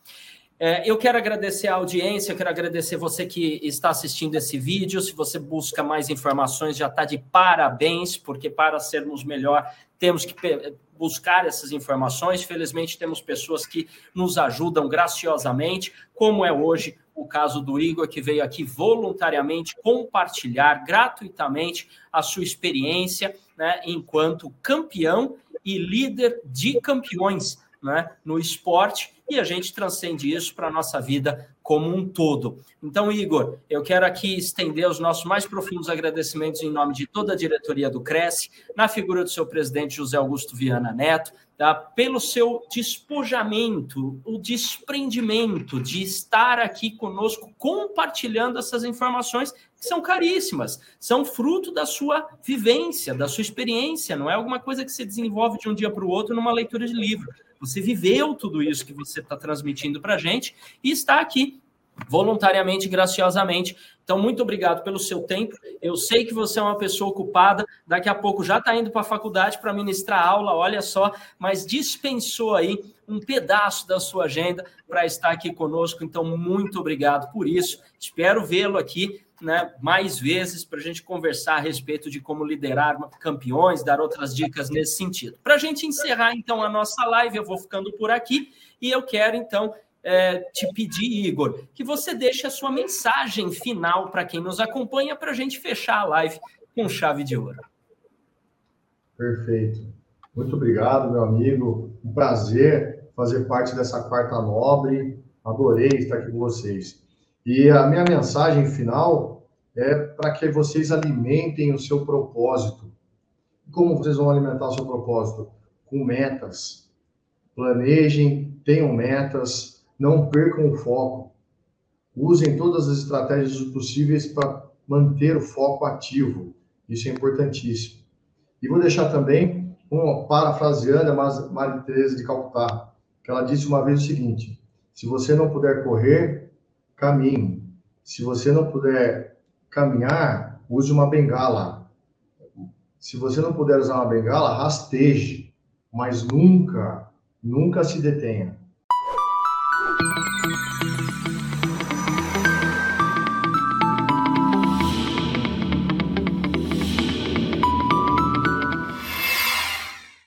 É, eu quero agradecer a audiência, quero agradecer você que está assistindo esse vídeo. Se você busca mais informações, já está de parabéns, porque para sermos melhor, temos que buscar essas informações. Felizmente, temos pessoas que nos ajudam graciosamente, como é hoje o caso do Igor, que veio aqui voluntariamente compartilhar gratuitamente a sua experiência né, enquanto campeão e líder de campeões né, no esporte e a gente transcende isso para a nossa vida como um todo. Então, Igor, eu quero aqui estender os nossos mais profundos agradecimentos em nome de toda a diretoria do Cresce, na figura do seu presidente José Augusto Viana Neto, tá? pelo seu despojamento, o desprendimento de estar aqui conosco compartilhando essas informações que são caríssimas, são fruto da sua vivência, da sua experiência, não é alguma coisa que se desenvolve de um dia para o outro numa leitura de livro. Você viveu tudo isso que você está transmitindo para a gente e está aqui voluntariamente, graciosamente. Então, muito obrigado pelo seu tempo. Eu sei que você é uma pessoa ocupada, daqui a pouco já está indo para a faculdade para ministrar aula, olha só, mas dispensou aí um pedaço da sua agenda para estar aqui conosco. Então, muito obrigado por isso. Espero vê-lo aqui né, mais vezes para a gente conversar a respeito de como liderar campeões, dar outras dicas nesse sentido. Para a gente encerrar, então, a nossa live, eu vou ficando por aqui e eu quero, então, é, te pedir, Igor, que você deixe a sua mensagem final para quem nos acompanha para a gente fechar a live com chave de ouro. Perfeito. Muito obrigado, meu amigo. Um prazer fazer parte dessa quarta nobre. Adorei estar aqui com vocês. E a minha mensagem final é para que vocês alimentem o seu propósito. Como vocês vão alimentar o seu propósito? Com metas. Planejem, tenham metas, não percam o foco. Usem todas as estratégias possíveis para manter o foco ativo. Isso é importantíssimo. E vou deixar também uma parafraseando a Maria Teresa de Calcutá, que ela disse uma vez o seguinte: se você não puder correr, caminhe. Se você não puder caminhar, use uma bengala. Se você não puder usar uma bengala, rasteje, mas nunca, nunca se detenha.